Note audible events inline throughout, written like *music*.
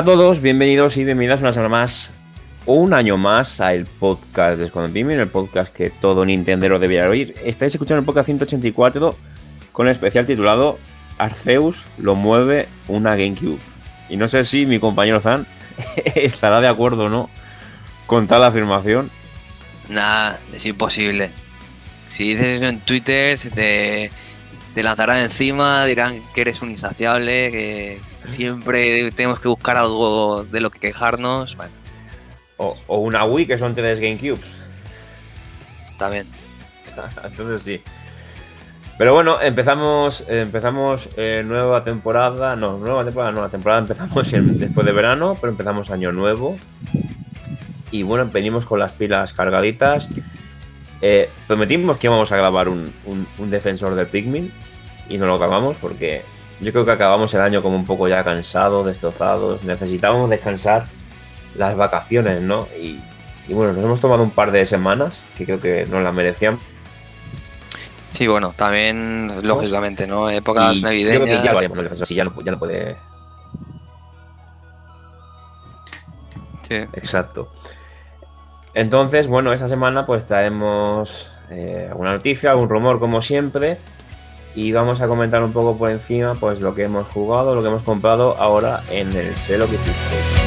Hola a todos, bienvenidos y bienvenidas una semana más, un año más, al podcast de Premium, el podcast que todo Nintendero debería oír. Estáis escuchando el podcast 184 con el especial titulado Arceus lo mueve una GameCube. Y no sé si mi compañero Zan *laughs* estará de acuerdo o no con tal afirmación. Nada, es imposible. Si dices eso en Twitter, se te, te lanzarán encima, dirán que eres un insaciable, que siempre tenemos que buscar algo de lo que quejarnos. Bueno, O, o una Wii que son tres GameCubes. también. *laughs* Entonces sí. Pero bueno, empezamos, empezamos eh, nueva temporada. No, nueva temporada, nueva temporada empezamos en- después de verano, pero empezamos año nuevo. Y bueno, venimos con las pilas cargaditas. Eh, prometimos que íbamos a grabar un, un- un defensor del Pikmin. Y no lo acabamos porque yo creo que acabamos el año como un poco ya cansados, destrozados. Necesitábamos descansar las vacaciones, ¿no? Y, y bueno, nos hemos tomado un par de semanas que creo que nos las merecían Sí, bueno, también, lógicamente, ¿no? Épocas Y navideñas. Yo creo que ya sí, ya no, ya no puede. Sí. Exacto. Entonces, bueno, esa semana pues traemos eh, alguna noticia, algún rumor como siempre. Y vamos a comentar un poco por encima pues lo que hemos jugado, lo que hemos comprado ahora en el selo que hiciste.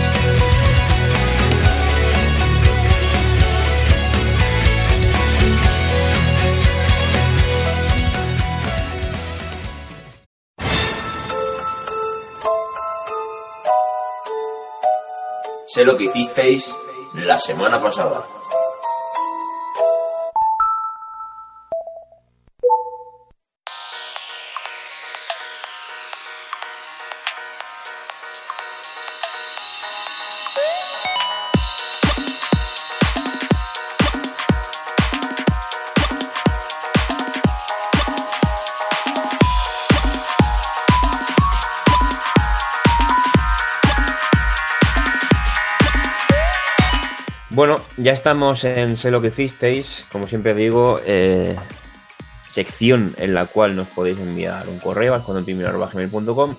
Sé lo que hicisteis la semana pasada. Ya estamos en Sé lo que hicisteis. Como siempre digo, eh, sección en la cual nos podéis enviar un correo a gmail.com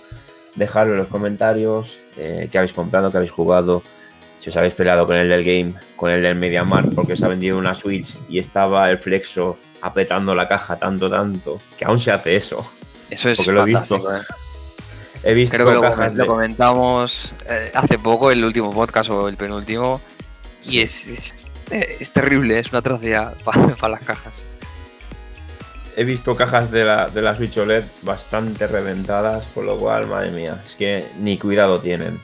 dejarlo en los comentarios eh, qué habéis comprado, qué habéis jugado, si os habéis peleado con el del game, con el del MediaMarkt porque os ha vendido una Switch y estaba el Flexo apretando la caja tanto, tanto, que aún se hace eso. Eso es Porque lo he visto. ¿eh? He visto Creo que lo, cajas lo de- comentamos eh, hace poco, el último podcast o el penúltimo. Y es, es, eh, es terrible, es una atrocidad para *laughs* las cajas. He visto cajas de la, de la Switch OLED bastante reventadas, por lo cual, madre mía, es que ni cuidado tienen.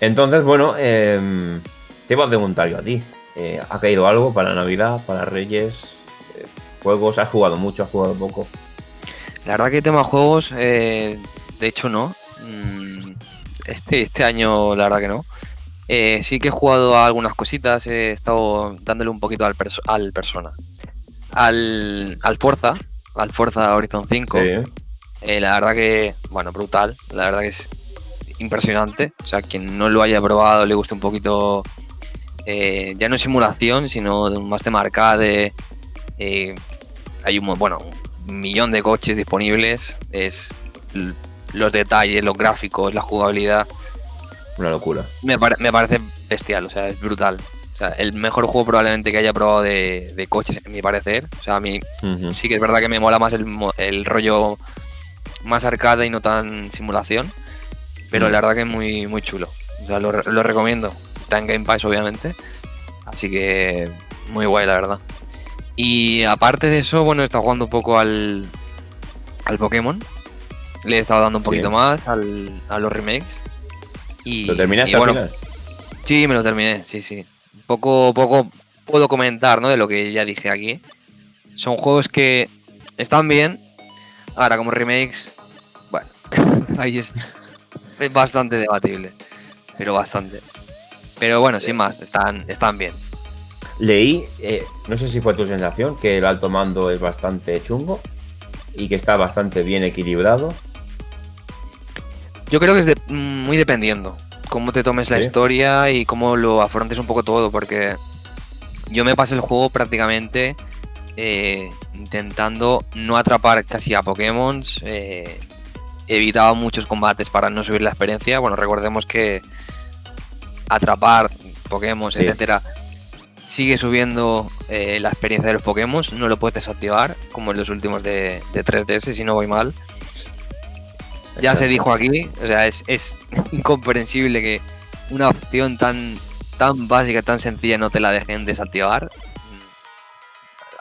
Entonces, bueno, em, te iba a preguntar yo a ti. Eh, ¿Ha caído algo para Navidad, para Reyes? Eh, ¿Juegos? ¿Has jugado mucho? ¿Has jugado poco? La verdad que tema juegos, eh, de hecho no. Mm, Este, este año la verdad que no. Eh, sí que he jugado a algunas cositas, he estado dándole un poquito al, perso- al persona. Al, al Forza, al Forza Horizon 5. Sí. Eh, la verdad que, bueno, brutal. La verdad que es impresionante. O sea, quien no lo haya probado, le guste un poquito. eh, ya no simulación, sino más tema arcade. eh, hay un, bueno, un millón de coches disponibles. Es los detalles, los gráficos, la jugabilidad. Una locura. Me, pare- me parece bestial, o sea, es brutal. O sea, el mejor juego probablemente que haya probado de, de coches, en mi parecer. O sea, a mí sí que es verdad que me mola más el, el rollo más arcade y no tan simulación. Pero la verdad que es muy, muy chulo. O sea, lo, lo recomiendo. Está en Game Pass, obviamente. Así que muy guay, la verdad. Y aparte de eso, bueno, he estado jugando un poco al, al Pokémon. Le he estado dando un Sí. poquito más al, a los remakes. Y, ¿Lo terminaste y al bueno, final? Sí, me lo terminé, sí, sí. Poco, poco puedo comentar, ¿no? De lo que ya dije aquí. Son juegos que están bien. Ahora, como remakes, bueno, *laughs* ahí es, es bastante debatible. Pero bastante. Pero bueno, sin más, están, están bien. Leí, eh, no sé si fue tu sensación, que el alto mando es bastante chungo y que está bastante bien equilibrado. Yo creo que es de- muy dependiendo. Cómo te tomes la historia y cómo lo afrontes un poco todo. Porque yo me pasé el juego prácticamente eh, intentando no atrapar casi a Pokémon. evitaba muchos combates para no subir la experiencia. Bueno, recordemos que atrapar Pokémon, etcétera, sigue subiendo eh, la experiencia de los Pokémon, no lo puedes desactivar, como en los últimos de, 3DS, si no voy mal. Ya se dijo aquí, o sea, es, *laughs* incomprensible que una opción tan, tan básica, tan sencilla, no te la dejen desactivar.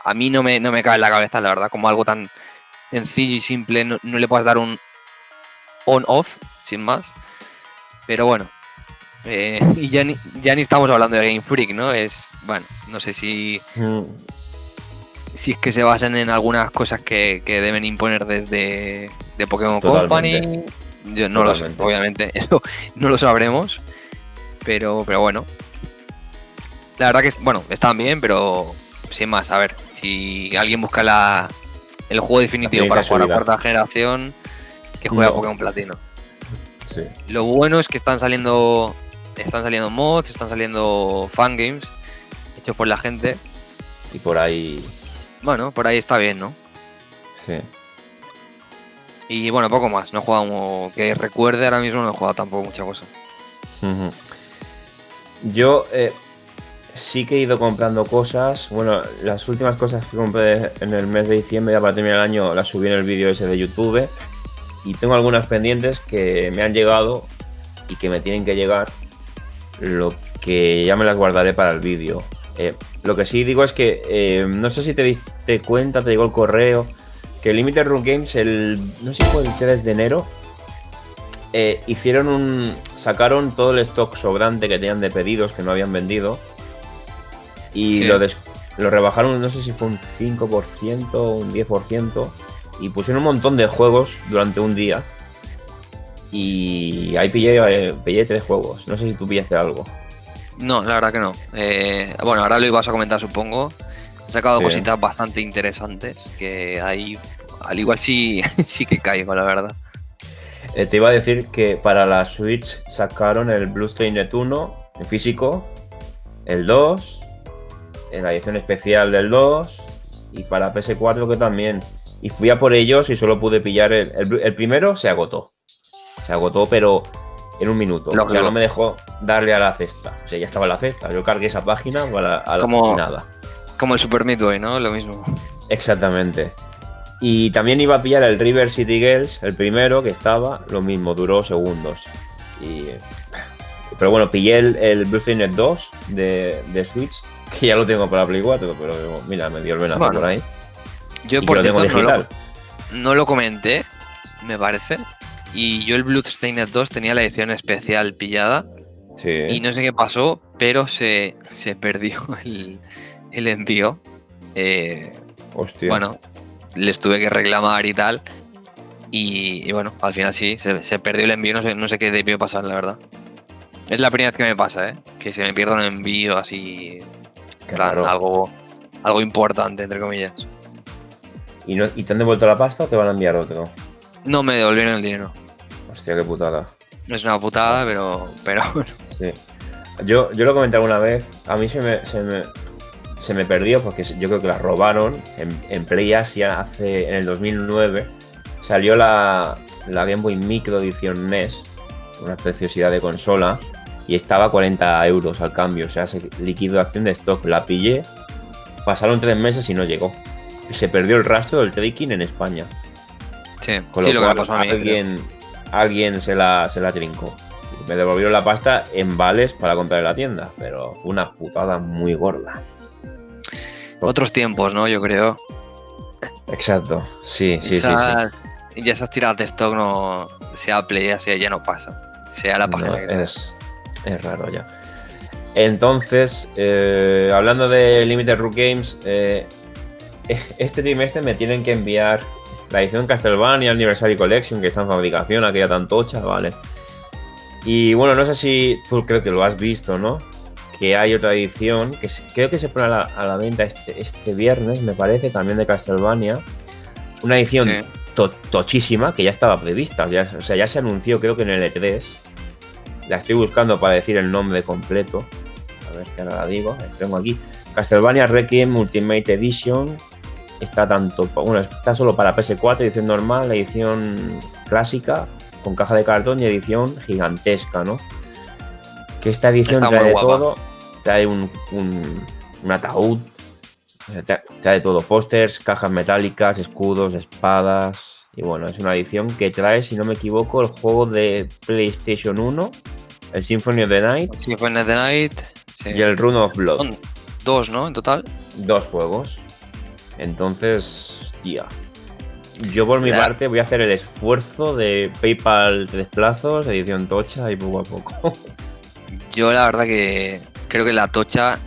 A mí no me, no me cae en la cabeza, la verdad, como algo tan sencillo y simple, no, no le puedes dar un on-off, sin más. Pero bueno, eh, *laughs* y ya ni, ya ni estamos hablando de Game Freak, ¿no? Es, bueno, no sé si. Si es que se basan en algunas cosas que, deben imponer desde de Pokémon Company. Yo no lo sé, obviamente, *laughs* eso no lo sabremos. Pero, pero bueno. La verdad que, bueno, están bien, pero sin más, a ver, si alguien busca la, el juego definitivo para jugar a cuarta generación, que juega Pokémon Platino. Sí. Lo bueno es que están saliendo están saliendo mods, están saliendo fangames hechos por la gente. Y por ahí. Bueno, por ahí está bien, ¿no? Sí. Y bueno, poco más. No he jugado, que recuerde ahora mismo, no he jugado tampoco mucha cosa. Yo eh, sí que he ido comprando cosas. Bueno, las últimas cosas que compré en el mes de diciembre, ya para terminar el año, las subí en el vídeo ese de YouTube. Y tengo algunas pendientes que me han llegado y que me tienen que llegar lo que ya me las guardaré para el vídeo. Eh, lo que sí digo es que eh, no sé si te diste cuenta, te llegó el correo, que Limited Run Games, el, no sé si fue el 3 de enero, eh, hicieron un. sacaron todo el stock sobrante que tenían de pedidos que no habían vendido y lo, lo rebajaron, no sé si fue un 5% o un 10%, y pusieron un montón de juegos durante un día y ahí pillé, pillé tres juegos. No sé si tú pillaste algo. No, la verdad que no. Eh, bueno, ahora lo ibas a comentar, supongo. He sacado cositas bastante interesantes que ahí, al igual sí, *laughs* sí que caigo, la verdad. Eh, te iba a decir que para la Switch sacaron el Blue Net 1 en físico, el 2, en la edición especial del 2 y para PS4 que también. Y fui a por ellos y solo pude pillar el primero, se agotó se agotó, pero en un minuto. O sea, no me dejó darle a la cesta. O sea, ya estaba en la cesta. Yo cargué esa página a la, a como, nada. Como el Super Midway, ¿no? Lo mismo. Exactamente. Y también iba a pillar el River City Girls, el primero que estaba, lo mismo, duró segundos. Y, pero bueno, pillé el, el Blue 2 de, de, Switch, que ya lo tengo para Play 4, pero mira, me dio el venazo por ahí. Yo por cierto, no lo, no lo comenté, me parece, y yo el Bloodstained 2 tenía la edición especial pillada. Sí. Y no sé qué pasó, pero se, perdió *laughs* el, envío. Eh, Hostia. Bueno, les tuve que reclamar y tal. Y, bueno, al final sí, se, perdió el envío. No sé, no sé qué debió pasar, la verdad. Es la primera vez que me pasa, ¿eh? Que se me pierda un envío así. Claro. algo, algo importante, entre comillas. ¿Y, no, ¿Y te han devuelto la pasta o te van a enviar otro? No me devolvieron el dinero. Hostia, qué putada. Es una putada, pero, pero Sí. Yo, yo lo comenté alguna vez, a mí se me, se me, perdió porque yo creo que la robaron en, en Play Asia hace, en el 2009. Salió la, la Game Boy Micro Edición NES, una preciosidad de consola, y estaba a 40 euros al cambio, o sea, liquidación de stock. La pillé, pasaron tres meses y no llegó. Se perdió el rastro del trading en España. Sí, Con lo, que pasó a mí, alguien, alguien se la, se la trincó. Me devolvieron la pasta en vales para comprar en la tienda, pero fue una putada muy gorda. Otros tiempos, ¿no? Yo creo. Exacto, sí, sí, sí, Ya esas tiradas de stock no. Sea Play, sea ya no pasa. Sea la página que es, Es raro ya. Entonces, eh, hablando de Limited Rook Games, eh, este trimestre me tienen que enviar la edición Castlevania Anniversary Collection, que está en fabricación, aquella tan tocha, ¿vale? Y bueno, no sé si tú creo que lo has visto, ¿no? Que hay otra edición, que creo que se pone a la, venta este, este, viernes, me parece, también de Castlevania. Una edición tochísima que ya estaba prevista, o sea, ya se anunció creo que en el E3. La estoy buscando para decir el nombre completo. A ver que ahora la digo, tengo aquí. Castlevania Requiem Ultimate Edition está tanto, bueno, está solo para PS4, edición normal, la edición clásica con caja de cartón y edición gigantesca, ¿no? Que esta edición Está trae de guapa. todo, trae un, un, un ataúd, trae, trae todo, pósters, cajas metálicas, escudos, espadas. Y bueno, es una edición que trae, si no me equivoco, el juego de PlayStation 1, el Symphony of the Night Symphony of the Night. sí. y el Rune of Blood. Son dos, ¿no? En total. Dos juegos. Entonces, hostia. Yo por mi parte voy a hacer el esfuerzo de PayPal tres plazos, edición tocha y poco a poco. Yo la verdad que creo que la tocha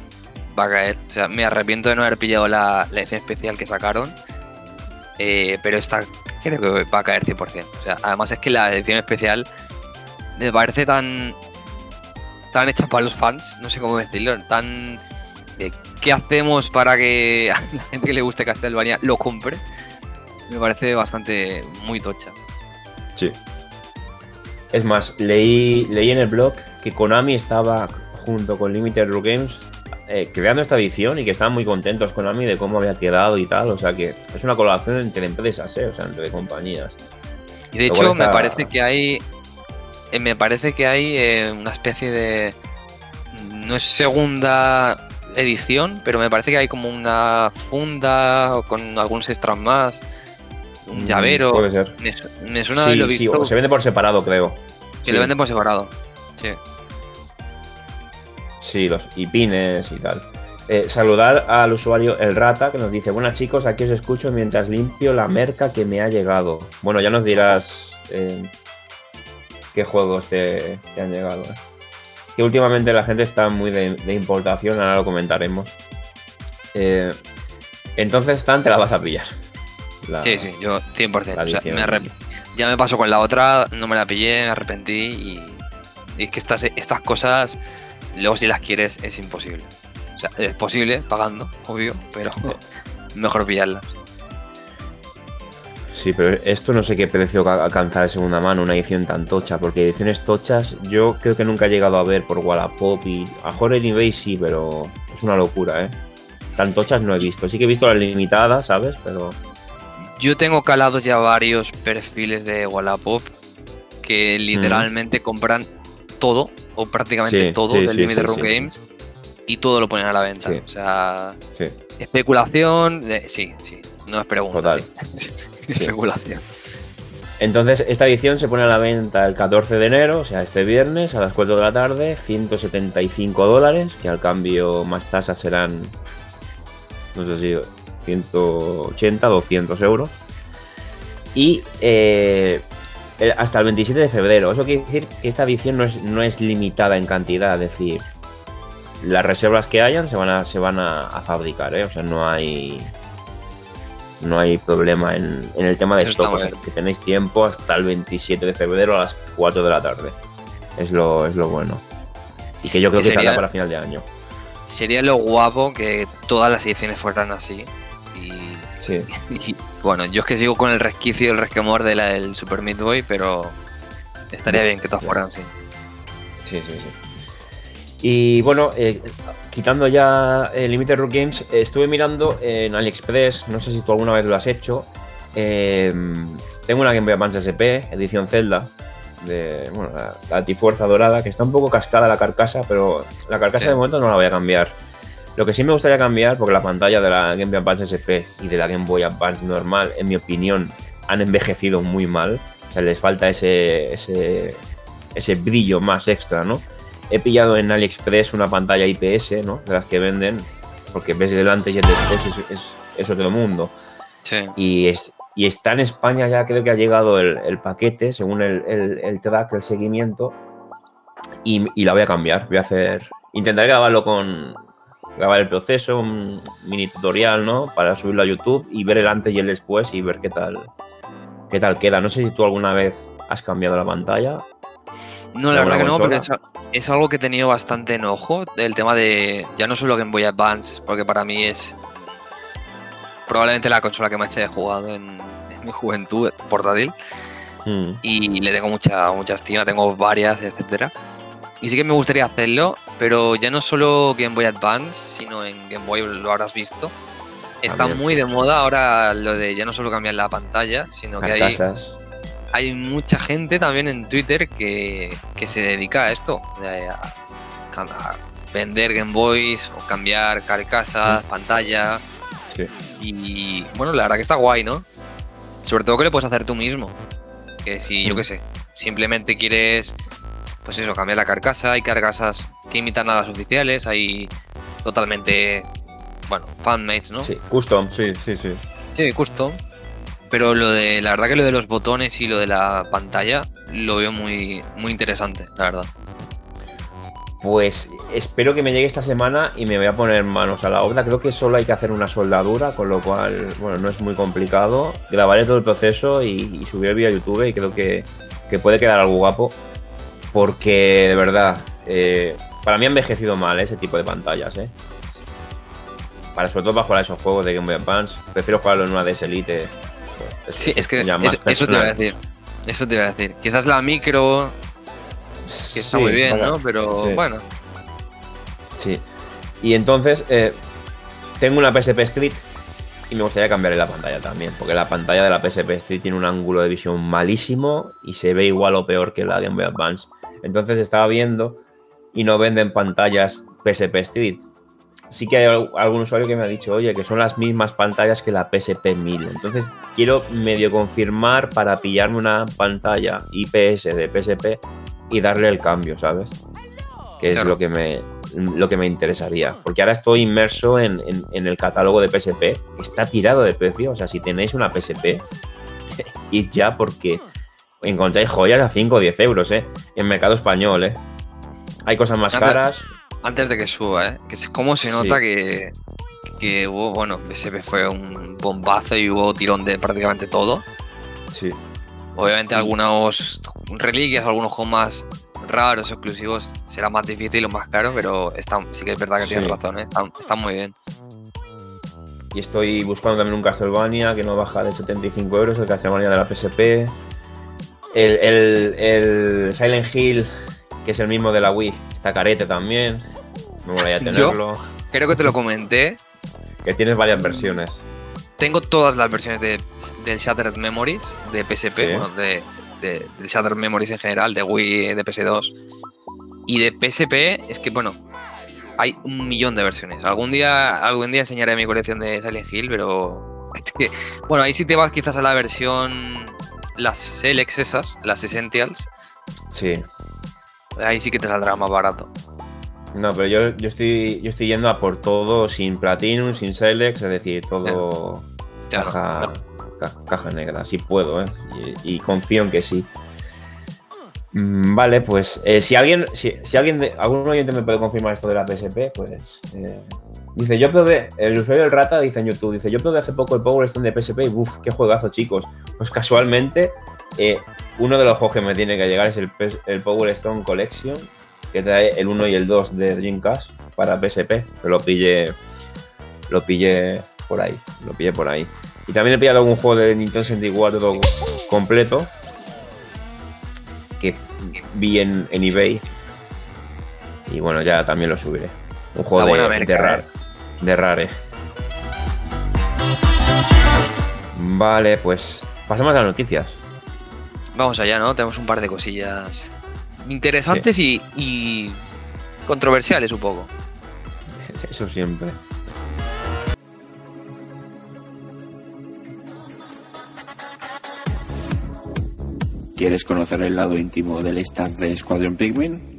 va a caer. O sea, me arrepiento de no haber pillado la, la edición especial que sacaron. eh, pero esta creo que va a caer 100%. O sea, además es que la edición especial me parece tan tan hecha para los fans, no sé cómo decirlo, tan de qué hacemos para que *laughs* a la gente que le guste Castlevania lo compre. Me parece bastante muy tocha. Sí. Es más, leí, leí en el blog que Konami estaba junto con Limited Run Games eh, creando esta edición y que estaban muy contentos Konami de cómo había quedado y tal. O sea que es una colaboración entre empresas, ¿eh? o sea, entre compañías. Y de Lo hecho, me parece que hay. eh, me parece que hay eh, una especie de. No es segunda edición, pero me parece que hay como una funda con algunos extras más. Un Mm, llavero. Puede ser. Me, su- me suena Sí, de lo sí, visto o se vende por separado, creo. que Sí. lo venden por separado. Sí. Sí, los y pines y tal. Eh, saludar al usuario El Rata que nos dice, buenas chicos, aquí os escucho mientras limpio la merca que me ha llegado. Bueno, ya nos dirás eh, qué juegos te, te han llegado. eh. Que últimamente la gente está muy de, de importación, ahora lo comentaremos. Eh, entonces, Tan, te la vas a pillar. La- Sí, sí, yo 100%. la O sea, me ya me pasó con la otra, no me la pillé, me arrepentí y, y es que estas, estas cosas, luego si las quieres, es imposible. O sea, es posible pagando, obvio, pero *laughs* mejor pillarlas. Sí, pero esto no sé qué precio ca- alcanzar de segunda mano, una edición tan tocha, porque ediciones tochas yo creo que nunca he llegado a ver por Wallapop y a en eBay sí, pero es una locura, ¿eh? Tan tochas no he visto. Sí que he visto las limitadas, ¿sabes? Pero Yo tengo calados ya varios perfiles de Wallapop que literalmente compran todo, o prácticamente Sí, todo sí, del sí, Limited sí, Games y todo lo ponen a la venta. O sea, especulación, eh, sí, sí, no es pregunta. Total. *laughs* *laughs* sí. Especulación. Entonces, esta edición se pone a la venta el 14 de enero, o sea, este viernes a las 4 de la tarde, 175 dólares, que al cambio más tasas serán, no sé si 180, 200 euros. Y eh, eh, hasta el 27 de febrero. Eso quiere decir que esta edición no es, no es limitada en cantidad, es decir, las reservas que hayan se van a, se van a, a fabricar, ¿eh? o sea, no hay no hay problema en, en el tema de Eso stock, o sea, que tenéis tiempo hasta el 27 de febrero a las 4 de la tarde. Es lo, es lo bueno. Y que yo creo Que que saldrá para final de año. Sería lo guapo que todas las ediciones fueran así. Y, Sí. *laughs* y, bueno, yo es que sigo con el resquicio, el resquemor de la del Super Meat Boy, pero estaría bien que todas fueran así. Sí, sí, sí. Y bueno, eh, quitando ya el Limited Run Games, estuve mirando en AliExpress, no sé si tú alguna vez lo has hecho. eh, tengo una Game Boy Advance SP, edición Zelda, de bueno, la, la Trifuerza Dorada, que está un poco cascada la carcasa, pero la carcasa Sí. de momento no la voy a cambiar. Lo que sí me gustaría cambiar, porque la pantalla de la Game Boy Advance SP y de la Game Boy Advance normal, en mi opinión, han envejecido muy mal. O sea, les falta ese, ese, ese brillo más extra, ¿no? He pillado en AliExpress una pantalla IPS, ¿no? De las que venden, porque ves el antes y el después, es, es, es otro mundo. Sí. Y, es, y está en España ya, creo que ha llegado el, el paquete, según el, el, el track, el seguimiento, y, y la voy a cambiar. Voy a hacer. Intentaré grabarlo con. Grabar el proceso, un mini tutorial, ¿no? Para subirlo a YouTube y ver el antes y el después y ver qué tal. qué tal queda. No sé si tú alguna vez has cambiado la pantalla. No, la ¿De verdad que no, pero es, algo que he tenido bastante enojo. El tema de. Ya no solo Game Boy Advance, porque para mí es. Probablemente la consola que más he jugado en, en mi juventud, portátil. Mm, Y le tengo mucha, mucha estima, tengo varias, etcétera. Y sí que me gustaría hacerlo, pero ya no solo Game Boy Advance, sino en Game Boy lo habrás visto. está muy de moda ahora lo de ya no solo cambiar la pantalla, sino que hay, hay mucha gente también en Twitter que, se dedica a esto, a, vender Game Boys o cambiar carcasas, pantalla. Y bueno, la verdad que está guay, ¿no? Sobre todo que le puedes hacer tú mismo. Que si, yo qué sé, simplemente quieres, pues eso, cambiar la carcasa, hay carcasas que imitan a las oficiales, hay totalmente, bueno, fanmates, ¿no? Sí, custom, sí, sí, sí. Sí, custom. Pero lo de, la verdad que lo de los botones y lo de la pantalla lo veo muy, muy interesante, la verdad. Pues espero que me llegue esta semana y me voy a poner manos a la obra. Creo que solo hay que hacer una soldadura, con lo cual, bueno, no es muy complicado. Grabaré todo el proceso y, subiré el vídeo a YouTube y creo que, puede quedar algo guapo. Porque, de verdad, eh, para mí ha envejecido mal ese tipo de pantallas, ¿eh? Para sobre todo para jugar esos juegos de Game Boy Advance. Prefiero jugarlo en una DS Elite. Sí, es que eso te iba a decir. Eso te iba a decir. Quizás la micro que está muy bien, ¿no? Pero bueno. Sí. Y entonces, eh, tengo una PSP Street y me gustaría cambiarle la pantalla también, porque la pantalla de la PSP Street tiene un ángulo de visión malísimo y se ve igual o peor que la de Game Boy Advance. Entonces estaba viendo y no venden pantallas PSP Street. Sí que hay algún usuario que me ha dicho, oye, que son las mismas pantallas que la PSP 1000. Entonces quiero medio confirmar para pillarme una pantalla IPS de PSP y darle el cambio, ¿sabes? Que es lo que me lo que me interesaría. Porque ahora estoy inmerso en, el catálogo de PSP, que está tirado de precio. O sea, si tenéis una PSP, *laughs* id ya porque encontráis joyas a 5 o 10 euros, ¿eh? En mercado español, ¿eh? Hay cosas más caras. Antes de que suba, ¿eh? Que cómo se nota que, que hubo, bueno, PSP fue un bombazo y hubo tirón de prácticamente todo. Sí. Obviamente algunos reliquias, algunos juegos más raros, exclusivos, será más difícil o más caro, pero sí que es verdad que tienes razón, ¿eh? están, muy bien. Y estoy buscando también un Castlevania que no baja de 75 euros, el Castlevania de la PSP. El, Silent Hill, que es el mismo de la Wii, está carete también. Me voy a tenerlo. creo que te lo comenté. Que tienes varias versiones tengo todas las versiones de, del Shattered Memories de PSP, bueno, de, del Shattered Memories en general, de Wii, de PS2. Y de PSP es que, bueno, hay un millón de versiones. Algún día, algún día enseñaré mi colección de Silent Hill, pero es *laughs* que, bueno, ahí sí te vas quizás a la versión, las Selects esas, las Essentials. Sí. Ahí sí que te saldrá más barato. No, pero yo, yo, estoy, yo estoy yendo a por todo sin Platinum, sin Select, es decir, todo caja, caja negra, si puedo, ¿eh? Y, confío en que sí. Mm, vale, pues eh, si alguien, si, alguien, de, algún oyente me puede confirmar esto de la PSP, pues eh, dice, yo probé, el usuario del Rata dice en YouTube, dice, yo probé hace poco el Power Stone de PSP y uff, qué juegazo chicos. Pues casualmente, eh, uno de los juegos que me tiene que llegar es el, el Power Stone Collection, que trae el 1 y el 2 de Dreamcast para PSP, que lo pillé, lo pillé por ahí, lo pillé por ahí. Y también he pillado algún juego de Nintendo 64 completo que vi en, eBay. Y bueno, ya también lo subiré. Un juego de, de, rare, de Rare. Vale, pues pasemos a las noticias. Vamos allá, ¿no? Tenemos un par de cosillas interesantes y, controversiales un poco. *laughs* Eso siempre. ¿Quieres conocer el lado íntimo del staff de Squadron Pikmin?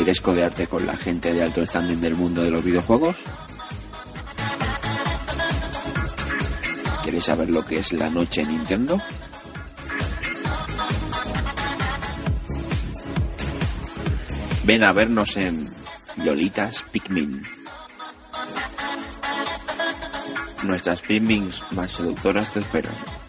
¿Quieres codearte con la gente de alto standing del mundo de los videojuegos? ¿Quieres saber lo que es la noche Nintendo? Ven a vernos en Lolitas Pikmin. Nuestras Pikmins más seductoras te esperan.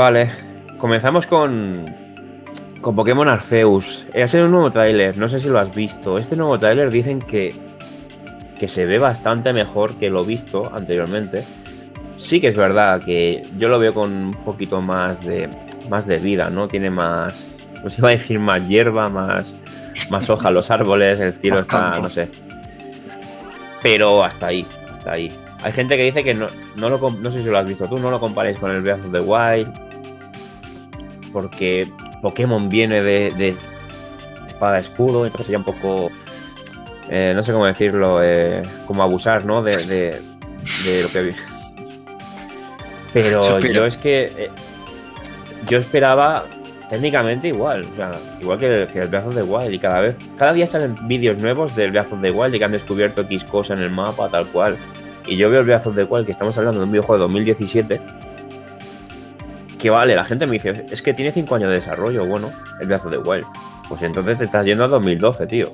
Vale, comenzamos con, con Pokémon Arceus. Ha sido un nuevo tráiler, no sé si lo has visto. Este nuevo tráiler dicen que, que se ve bastante mejor que lo visto anteriormente. Sí que es verdad que yo lo veo con un poquito más de, más de vida, ¿no? Tiene más, no iba a decir más hierba, más, más hoja los árboles, el cielo está, campo. no sé. Pero hasta ahí, hasta ahí. Hay gente que dice que no, no lo no sé si lo has visto tú, no lo comparéis con el Breath of the Wild. Porque Pokémon viene de, de espada escudo, entonces sería un poco. eh, no sé cómo decirlo, eh, como abusar, ¿no? De, de- de lo que vi. *laughs* Pero Suspiro. yo es que. eh, yo esperaba técnicamente igual, o sea, igual que el, que el Breath of the Wild. Y cada vez. Cada día salen vídeos nuevos del Breath of the Wild y que han descubierto X cosa en el mapa, tal cual. Y yo veo el Breath of the Wild, que estamos hablando de un videojuego de 2017. Que vale, la gente me dice, es que tiene 5 años de desarrollo, bueno, el of the Wild. Pues entonces te estás yendo a 2012, tío.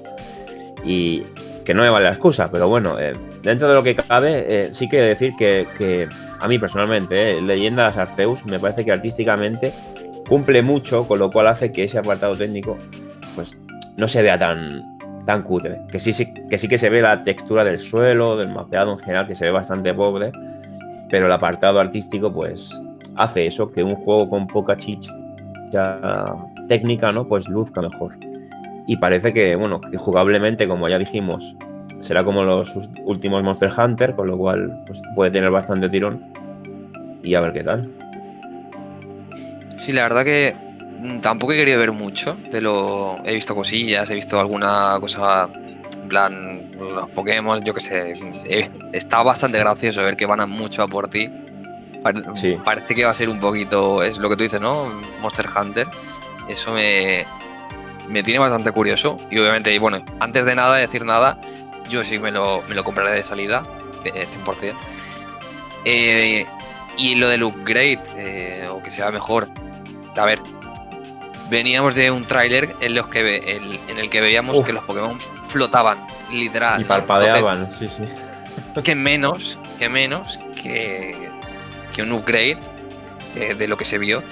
Y que no me vale la excusa, pero bueno, eh, dentro de lo que cabe, eh, sí que decir que, que a mí personalmente, eh, Leyendas Arceus, me parece que artísticamente cumple mucho, con lo cual hace que ese apartado técnico, pues, no se vea tan, tan cutre. Que sí, sí, que sí que se ve la textura del suelo, del mapeado en general, que se ve bastante pobre, pero el apartado artístico, pues, hace eso, que un juego con poca chicha técnica, ¿no? Pues luzca mejor. Y parece que, bueno, que jugablemente, como ya dijimos, será como los últimos Monster Hunter, con lo cual pues, puede tener bastante tirón. Y a ver qué tal. Sí, la verdad que mm, tampoco he querido ver mucho. De lo he visto cosillas, he visto alguna cosa en plan los Pokémon, yo qué sé. eh, está bastante gracioso ver que van a mucho a por ti. Sí. Parece que va a ser un poquito, es lo que tú dices, ¿no? Monster Hunter. Eso me, me tiene bastante curioso. Y obviamente, bueno, antes de nada, decir nada, yo sí me lo, me lo compraré de salida, eh, 100%. Eh, y lo del upgrade, eh, o que sea mejor. A ver, veníamos de un tráiler en, los que ve- el- en el que veíamos Uf. que los Pokémon flotaban, literal. Y parpadeaban, sí, sí. Que menos, que menos que, que un upgrade de, de lo que se vio.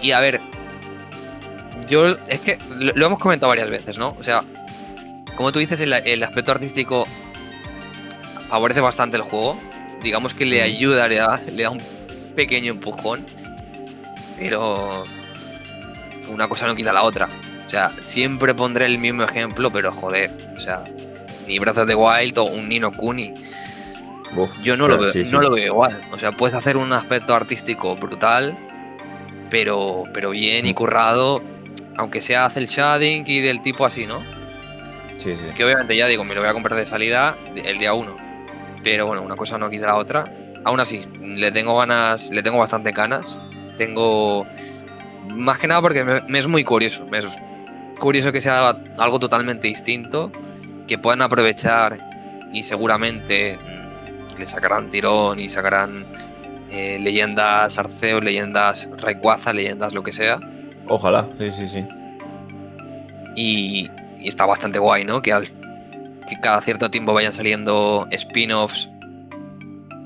Y a ver, yo es que lo, lo hemos comentado varias veces, ¿no? O sea, como tú dices, el, el aspecto artístico favorece bastante el juego. Digamos que le ayuda, le da, le da un pequeño empujón. Pero una cosa no quita la otra. O sea, siempre pondré el mismo ejemplo, pero joder, o sea, ni of the Wild o un Nino Kuni. Uf, Yo no, lo veo, sí, sí. no lo veo igual. O sea, puedes hacer un aspecto artístico brutal, pero, pero bien y currado, aunque sea hace el shading y del tipo así, ¿no? Sí, sí. Que obviamente ya digo, me lo voy a comprar de salida el día uno. Pero bueno, una cosa no quita la otra. Aún así, le tengo ganas, le tengo bastante ganas. Tengo. Más que nada porque me, me es muy curioso. Me es curioso que sea algo totalmente distinto. Que puedan aprovechar y seguramente le sacarán tirón y sacarán eh, leyendas Arceus, leyendas Rayquaza, leyendas lo que sea. Ojalá, sí, sí, sí. Y, y está bastante guay, ¿no? Que, al- que cada cierto tiempo vayan saliendo spin-offs.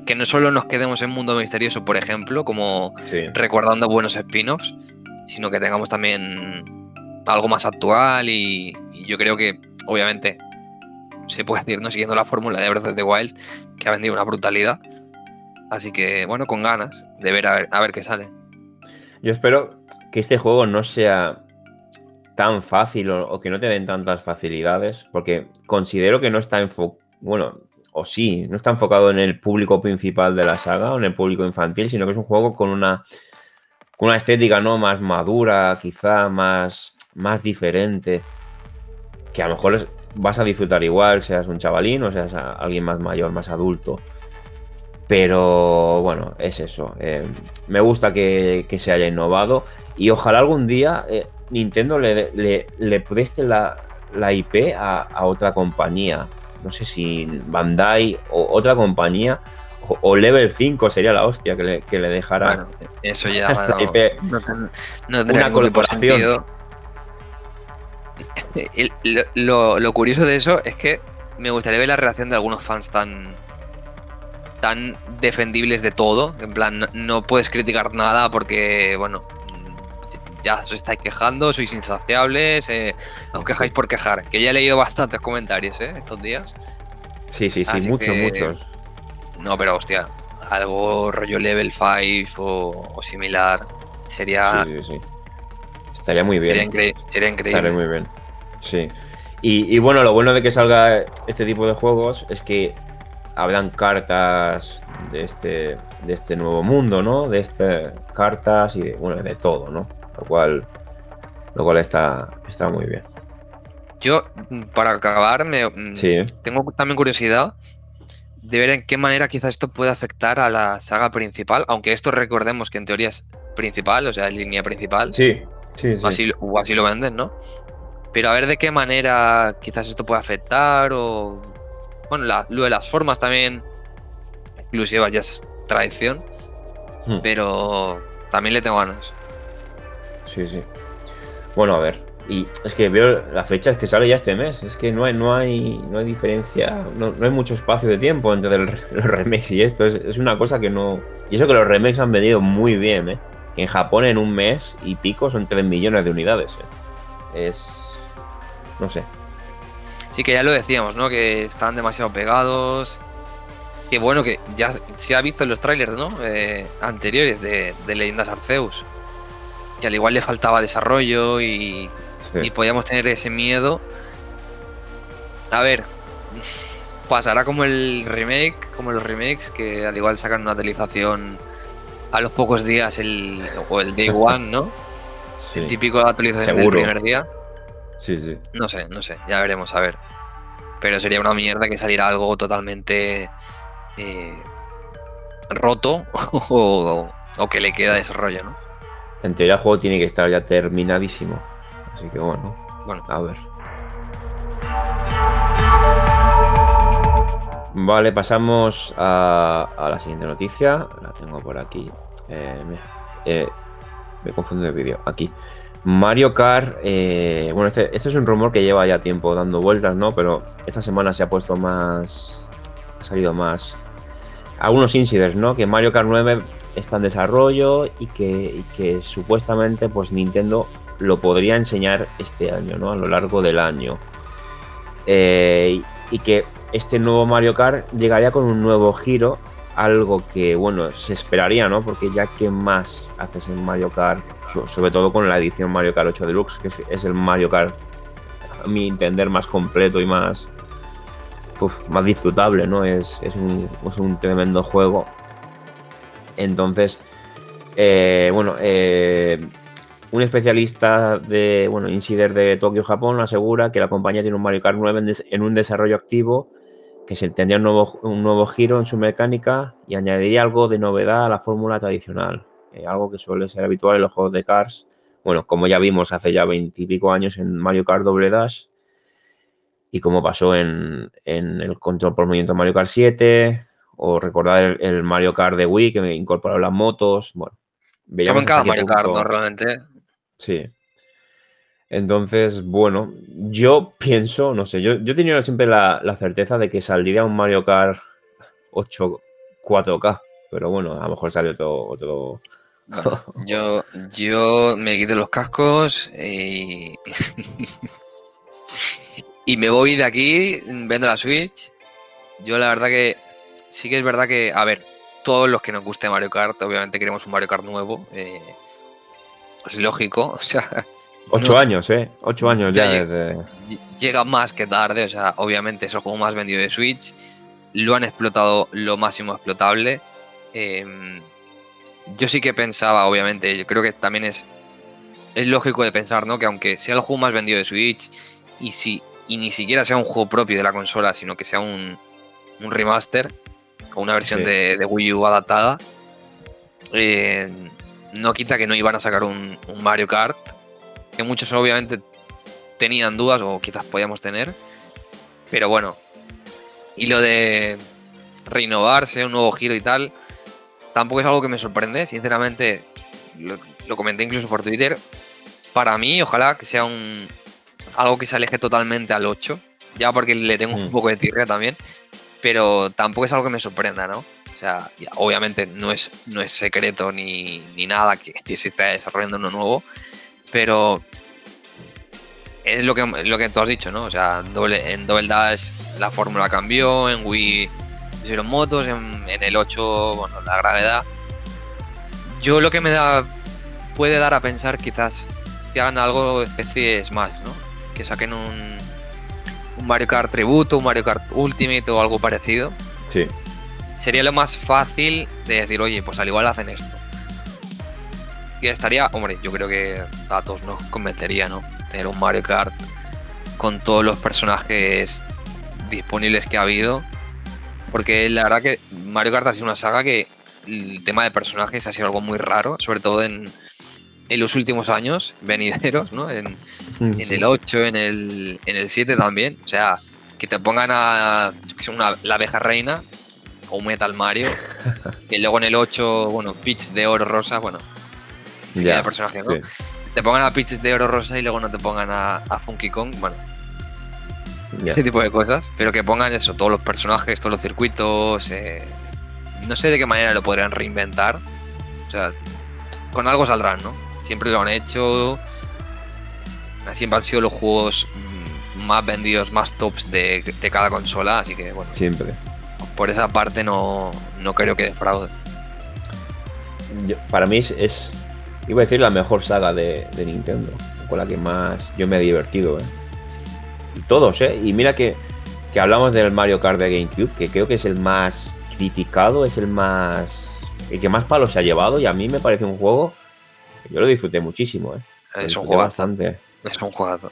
Que no solo nos quedemos en Mundo Misterioso, por ejemplo, como sí. recordando buenos spin-offs, sino que tengamos también algo más actual y, y yo creo que, obviamente, se puede decir, ¿no? Siguiendo la fórmula de Breath of the Wild, que ha vendido una brutalidad. Así que, bueno, con ganas de ver a ver, qué sale. Yo espero que este juego no sea tan fácil o, o que no te den tantas facilidades, porque considero que no está enfocado, bueno, o sí, no está enfocado en el público principal de la saga o en el público infantil, sino que es un juego con una, con una estética no más madura, quizá más, más diferente, que a lo mejor es- vas a disfrutar igual, seas un chavalín o seas alguien más mayor, más adulto. Pero bueno, es eso. eh, me gusta que, que se haya innovado y ojalá algún día eh, Nintendo le, le- le preste la, la IP a, a otra compañía. No sé si Bandai o otra compañía o, o Level 5 sería la hostia que le, que le dejara. Bueno, eso ya no, IP. no, ten- no tendría Una colaboración. sentido. El- Lo, curioso de eso es que me gustaría ver la reacción de algunos fans tan tan defendibles de todo. En plan, no, no puedes criticar nada porque, bueno, ya os estáis quejando, sois insaciables, eh, os quejáis por quejar. Que ya he leído bastantes comentarios, ¿eh? Estos días. Sí, sí, sí, Así muchos, que- muchos. No, pero hostia, algo rollo level 5 o, o similar sería, Sí, sí, sí. Estaría muy bien. sería, incre- sería increíble. Estaría muy bien. Sí. Y, y bueno, lo bueno de que salga este tipo de juegos es que habrán cartas de este, de este nuevo mundo, ¿no? De este cartas y de, bueno, de todo, ¿no? Lo cual, lo cual está, está muy bien. Yo, mm, para acabar, me, mm, tengo también curiosidad de ver en qué manera quizás esto puede afectar a la saga principal, aunque esto recordemos que en teoría es principal, o sea, línea principal, sí, sí, o, sí. así, o así lo venden, ¿no? Pero a ver de qué manera quizás esto puede afectar o... Bueno, la- lo de las formas también exclusivas ya es tradición, Hmm. pero también le tengo ganas. Sí, sí. Bueno, a ver. Y es que veo la fecha es que sale ya este mes. Es que no hay, no hay, no hay diferencia, no, no hay mucho espacio de tiempo entre el- *laughs* los remakes y esto. Es, es una cosa que no. Y eso que los remakes han venido muy bien, ¿eh? Que en Japón en un mes y pico son 3 millones de unidades. ¿eh? Es. No sé. Sí que ya lo decíamos, ¿no? Que están demasiado pegados. Que bueno, que ya se ha visto en los trailers, ¿no? Eh, anteriores de, de Leyendas Arceus. Que al igual le faltaba desarrollo y, Sí. y podíamos tener ese miedo. A ver, pasará como el remake, como los remakes, que al igual sacan una actualización a los pocos días el, o el day *laughs* one, ¿no? Sí, El típico actualización del primer día. sí, sí. No sé, no sé, ya veremos, a ver. Pero sería una mierda que saliera algo totalmente eh, roto *laughs* o, o que le queda desarrollo, ¿no? En teoría el juego tiene que estar ya terminadísimo. Así que bueno. Bueno. A ver. Vale, pasamos a, la siguiente noticia. La tengo por aquí. Eh, mira, eh, me confundo de vídeo. Aquí. Mario Kart. eh, bueno, este, este es un rumor que lleva ya tiempo dando vueltas, ¿no? Pero esta semana se ha puesto más. Ha salido más. Algunos incidents, ¿no? Que Mario Kart 9 está en desarrollo y que, que supuestamente, pues Nintendo lo podría enseñar este año, ¿no? A lo largo del año. Eh, y, que este nuevo Mario Kart llegaría con un nuevo giro, algo que, bueno, se esperaría, ¿no? Porque ya que más haces en Mario Kart, so- sobre todo con la edición Mario Kart 8 Deluxe, que es, el Mario Kart, a mi entender, más completo y más, más disfrutable, ¿no? Es, es, un, es un tremendo juego. Entonces, eh, bueno, eh, un especialista de, bueno, Insider de Tokio, Japón, asegura que la compañía tiene un Mario Kart 9 en, des- en un desarrollo activo, que se tendría un nuevo, un nuevo giro en su mecánica y añadiría algo de novedad a la fórmula tradicional, eh, algo que suele ser habitual en los juegos de Cars. Bueno, como ya vimos hace ya veintipico años en Mario Kart Double Dash y como pasó en, en el control por movimiento Mario Kart 7 o recordar el, el Mario Kart de Wii que incorporó las motos. Bueno, Como veíamos en cada hasta qué Mario Kart, punto- ¿no? Sí. Entonces, bueno, yo pienso, no sé, yo, yo he siempre la, la certeza de que saldría un Mario Kart 8 4K, pero bueno, a lo mejor sale otro, otro... *laughs* Yo, yo me quito los cascos y, *laughs* y me voy de aquí, vendo la Switch. Yo la verdad que sí que es verdad que, a ver, todos los que nos guste Mario Kart, obviamente queremos un Mario Kart nuevo. eh, es lógico, *laughs* o sea, 8 No. años, ¿eh? 8 años ya, desde... ll- llega más que tarde, o sea, obviamente es el juego más vendido de Switch, lo han explotado lo máximo explotable. em, yo sí que pensaba, obviamente, yo creo que también es, es lógico de pensar, ¿no? Que aunque sea el juego más vendido de Switch y si y ni siquiera sea un juego propio de la consola, sino que sea un, un remaster o una versión Sí. de, de Wii U adaptada, eh, no quita que no iban a sacar un, un Mario Kart, que muchos obviamente tenían dudas o quizás podíamos tener, pero bueno, y lo de renovarse, un nuevo giro y tal, tampoco es algo que me sorprende, sinceramente, lo, lo comenté incluso por Twitter, para mí ojalá que sea un algo que se aleje totalmente al 8, ya porque le tengo un Mm. poco de tirria también, pero tampoco es algo que me sorprenda, ¿no? O sea, obviamente no es, no es secreto ni, nada que, se esté desarrollando uno nuevo, pero es lo que, lo que tú has dicho, ¿no? O sea, doble, en Double Dash la fórmula cambió, en Wii hicieron motos, en, en, el 8, bueno, la gravedad. Yo lo que me da puede dar a pensar quizás que hagan algo de especie de Smash, ¿no? Que saquen un, un Mario Kart tributo, un Mario Kart Ultimate o algo parecido. Sí. Sería lo más fácil de decir, oye, pues al igual hacen esto. Y estaría, hombre, yo creo que a todos nos convencería, ¿no? Tener un Mario Kart con todos los personajes disponibles que ha habido. Porque la verdad que Mario Kart ha sido una saga que el tema de personajes ha sido algo muy raro, sobre todo en, en los últimos años venideros, ¿no? En, mm, el 8, en el, en el 7 también. O sea, que te pongan a una, la abeja reina o Metal Mario. *laughs* que luego en el 8, bueno, Peach de oro rosa, bueno. Ya, personaje, ¿no? Te pongan a Peach de oro rosa y luego no te pongan a, Funky Kong, bueno. Ese tipo de cosas. Pero que pongan eso, todos los personajes, todos los circuitos. Eh, no sé de qué manera lo podrían reinventar. O sea, con algo saldrán, ¿no? Siempre lo han hecho. Siempre han sido los juegos mm, más vendidos, más tops de, cada consola, así que bueno. Siempre. Por esa parte no, creo que defraude. para mí es, iba a decir, la mejor saga de, Nintendo, con la que más yo me he divertido. ¿eh? Y todos, ¿eh? Y mira que, que hablamos del Mario Kart de GameCube, que creo que es el más criticado, es el más. el que más palos se ha llevado, y a mí me parece un juego yo lo disfruté muchísimo, ¿eh? Es un juego bastante. Es un juego.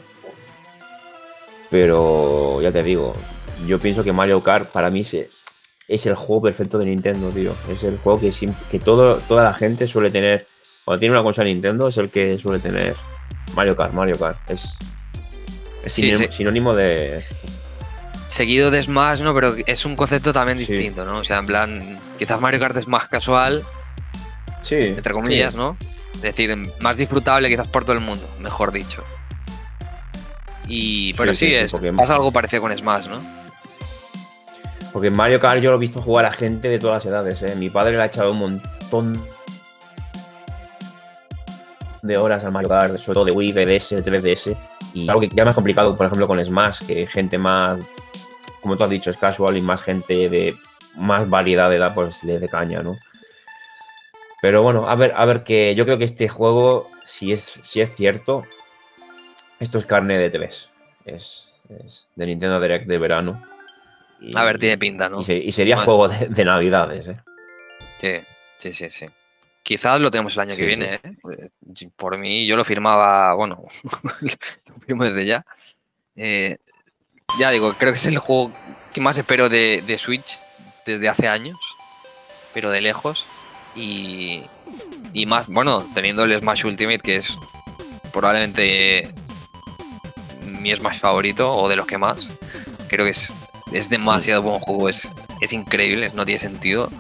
Pero ya te digo, yo pienso que Mario Kart para mí es, el juego perfecto de Nintendo, tío. Es el juego que, que todo, toda la gente suele tener. Cuando tiene una consola Nintendo es el que suele tener Mario Kart, Mario Kart. Es, sinónimo, de. Seguido de Smash, ¿no? Pero es un concepto también distinto, ¿no? O sea, en plan, quizás Mario Kart es más casual. Sí. Entre comillas, ¿no? Es decir, más disfrutable quizás por todo el mundo, mejor dicho. Y, pero sí, es, pasa algo parecido con Smash, ¿no? Porque Mario Kart yo lo he visto jugar a gente de todas las edades, ¿eh? Mi padre le ha echado un montón de horas al Mario Kart, sobre todo de Wii, DS, 3DS. Y algo que ya más complicado, por ejemplo, con Smash, que gente más, como tú has dicho, es casual y más gente de más variedad de edad, pues le de caña, ¿no? Pero bueno, a ver, a ver que yo creo que este juego, si es, si es cierto, esto es carne de tres. Es, de Nintendo Direct de verano. A ver, tiene pinta, ¿no? Y, sería juego de, navidades, ¿eh? Sí, sí, sí, sí. Quizás lo tenemos el año que viene, ¿eh? Pues, por mí, yo lo firmaba, bueno, *laughs* lo firmo desde ya. Eh, ya digo, creo que es el juego que más espero de, de Switch desde hace años, pero de lejos. Y, más, bueno, teniendo el Smash Ultimate, que es probablemente mi Smash favorito o de los que más. Creo que es, es demasiado buen juego, es, es increíble, no tiene sentido.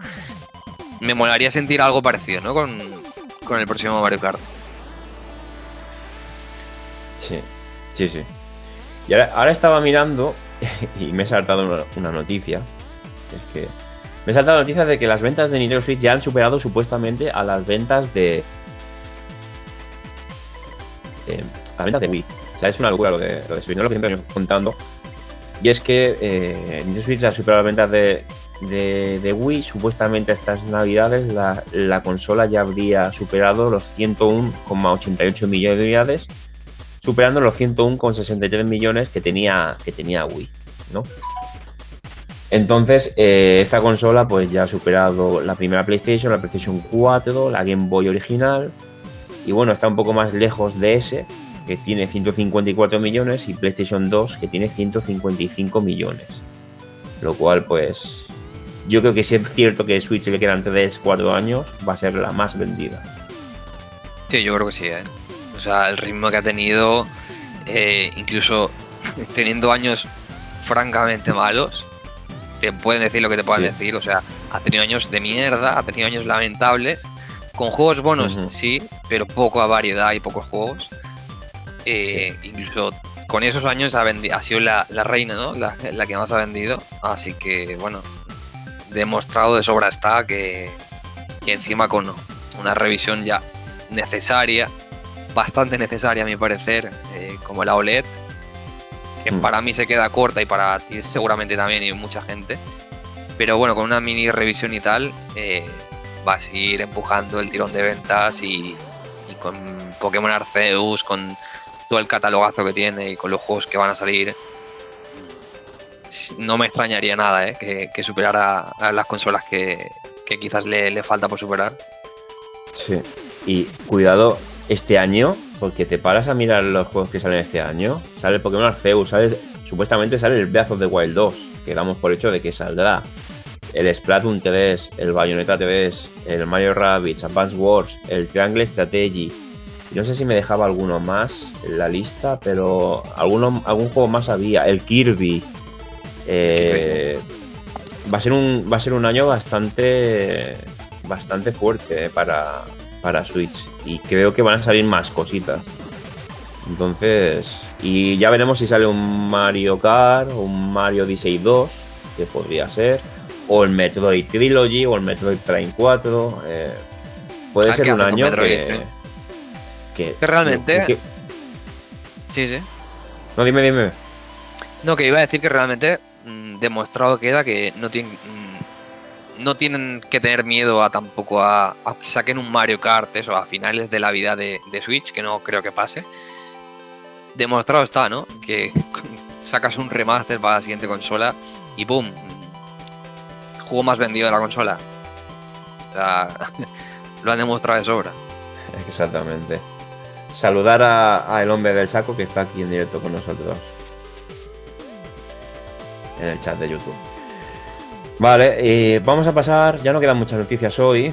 Me molaría sentir algo parecido, ¿no? Con, el próximo Mario Kart. Sí, sí, sí. Y ahora, estaba mirando *laughs* y me he saltado una noticia. Es que me salta la noticia de que las ventas de Nintendo Switch ya han superado supuestamente a las ventas de. Eh, a las ventas de Wii. O sea, es una locura lo de, lo de Switch, no lo que siempre contando. Y es que eh, Nintendo Switch ha superado las ventas de, Wii. Supuestamente estas navidades la, la, consola ya habría superado los 101,88 millones de unidades, superando los 101,63 millones que tenía, que tenía Wii, ¿no? Entonces, eh, esta consola pues ya ha superado la primera PlayStation, la PlayStation 4, la Game Boy original. Y bueno, está un poco más lejos de ese, que tiene 154 millones, y PlayStation 2, que tiene 155 millones. Lo cual, pues, yo creo que si es cierto que Switch le quedan 3-4 años, va a ser la más vendida. Sí, yo creo que sí. ¿eh? O sea, el ritmo que ha tenido, eh, incluso *laughs* teniendo años francamente malos, te pueden decir lo que te puedan decir. O sea, ha tenido años de mierda, ha tenido años lamentables. Con juegos buenos, sí, pero poca variedad y pocos juegos. Eh, incluso con esos años ha, ha sido la, reina, ¿no? La, que más ha vendido. Así que, bueno, demostrado de sobra está que, que encima con una revisión ya necesaria, bastante necesaria a mi parecer, eh, como la OLED, que Mm. para mí se queda corta y para ti seguramente también y mucha gente. Pero bueno, con una mini revisión y tal, eh, va a seguir empujando el tirón de ventas y, y con Pokémon Arceus, con todo el catalogazo que tiene y con los juegos que van a salir, no me extrañaría nada eh, que, que superara a las consolas que, quizás le, le falta por superar. Sí. Y cuidado este año, porque te paras a mirar los juegos que salen este año. Sale el Pokémon Arceus, sale, supuestamente sale el Breath of the Wild 2, que damos por hecho de que saldrá. El Splatoon 3, el Bayonetta 3, el Mario Rabbids, Advance Wars, el Triangle Strategy. No sé si me dejaba alguno más en la lista, pero alguno, algún juego más había. El Kirby. Eh, va a ser un va a ser un año bastante bastante fuerte eh, para, para Switch y creo que van a salir más cositas entonces y ya veremos si sale un Mario Kart o un Mario Odyssey 2 que podría ser o el Metroid Trilogy o el Metroid Prime 4 eh, puede Ah, ser ¿qué un año Metroid, que? Que Que realmente- que- Sí, sí. no dime dime No, que iba a decir que realmente mm, demostrado queda que no tienen mm, no tienen que tener miedo a tampoco a, a que saquen un Mario Kart eso a finales de la vida de, de Switch, que no creo que pase. Demostrado está, ¿no? Que *laughs* sacas un remaster para la siguiente consola y mm, Juego más vendido de la consola. O sea, *laughs* lo han demostrado de sobra. Exactamente. Saludar a, a el hombre del saco que está aquí en directo con nosotros. En el chat de YouTube. Vale, eh, vamos a pasar. Ya no quedan muchas noticias hoy.